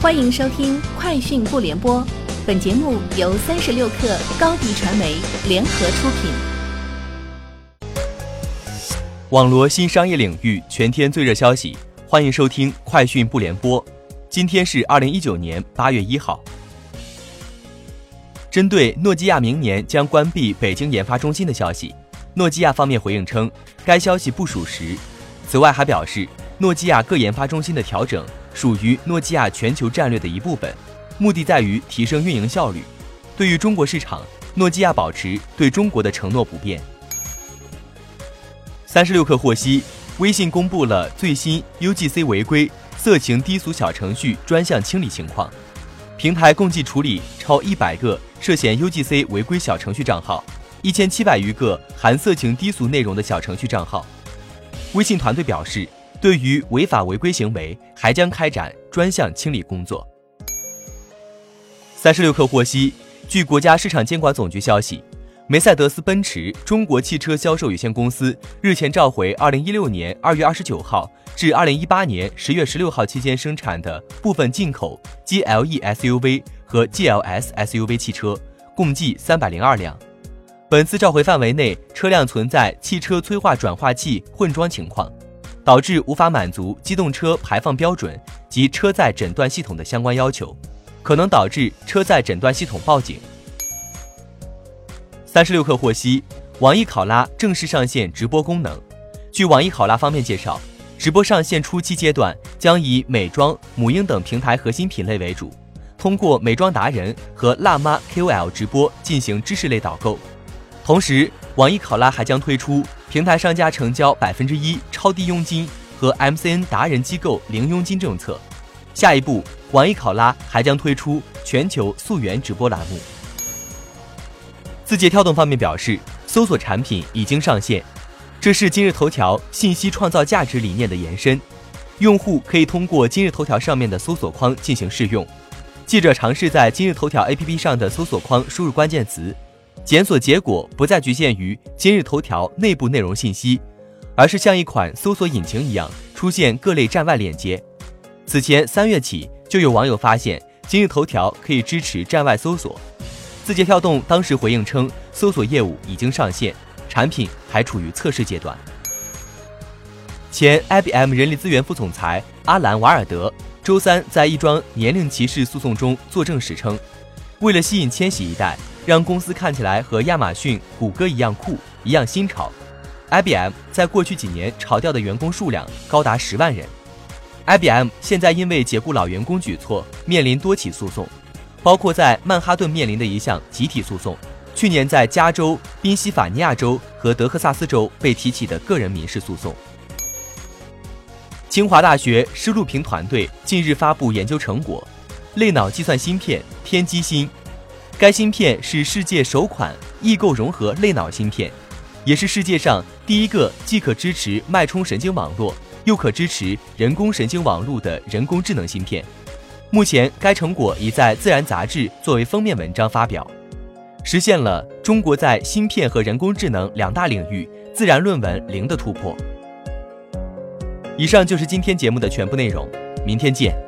欢迎收听《快讯不联播》，本节目由三十六克高低传媒联合出品。网罗新商业领域全天最热消息，欢迎收听《快讯不联播》。今天是二零一九年八月一号。针对诺基亚明年将关闭北京研发中心的消息，诺基亚方面回应称，该消息不属实。此外，还表示，诺基亚各研发中心的调整。属于诺基亚全球战略的一部分，目的在于提升运营效率。对于中国市场，诺基亚保持对中国的承诺不变。三十六氪获悉，微信公布了最新 UGC 违规色情低俗小程序专项清理情况，平台共计处理超一百个涉嫌 UGC 违规小程序账号，一千七百余个含色情低俗内容的小程序账号。微信团队表示。对于违法违规行为，还将开展专项清理工作。三十六氪获悉，据国家市场监管总局消息，梅赛德斯奔驰中国汽车销售有限公司日前召回二零一六年二月二十九号至二零一八年十月十六号期间生产的部分进口 GLE SUV 和 GLS SUV 汽车，共计三百零二辆。本次召回范围内车辆存在汽车催化转化器混装情况。导致无法满足机动车排放标准及车载诊断系统的相关要求，可能导致车载诊断系统报警。三十六氪获悉，网易考拉正式上线直播功能。据网易考拉方面介绍，直播上线初期阶段将以美妆、母婴等平台核心品类为主，通过美妆达人和辣妈 KOL 直播进行知识类导购。同时，网易考拉还将推出。平台商家成交百分之一超低佣金和 MCN 达人机构零佣金政策。下一步，网易考拉还将推出全球溯源直播栏目。字节跳动方面表示，搜索产品已经上线，这是今日头条信息创造价值理念的延伸。用户可以通过今日头条上面的搜索框进行试用。记者尝试在今日头条 APP 上的搜索框输入关键词。检索结果不再局限于今日头条内部内容信息，而是像一款搜索引擎一样出现各类站外链接。此前三月起，就有网友发现今日头条可以支持站外搜索。字节跳动当时回应称，搜索业务已经上线，产品还处于测试阶段。前 IBM 人力资源副总裁阿兰·瓦尔德周三在一桩年龄歧视诉讼中作证时称，为了吸引千禧一代。让公司看起来和亚马逊、谷歌一样酷、一样新潮。IBM 在过去几年炒掉的员工数量高达十万人。IBM 现在因为解雇老员工举措面临多起诉讼，包括在曼哈顿面临的一项集体诉讼，去年在加州、宾夕法尼亚州和德克萨斯州被提起的个人民事诉讼。清华大学施路平团队近日发布研究成果：类脑计算芯片天机芯。该芯片是世界首款异构融合类脑芯片，也是世界上第一个既可支持脉冲神经网络，又可支持人工神经网络的人工智能芯片。目前，该成果已在《自然》杂志作为封面文章发表，实现了中国在芯片和人工智能两大领域自然论文零的突破。以上就是今天节目的全部内容，明天见。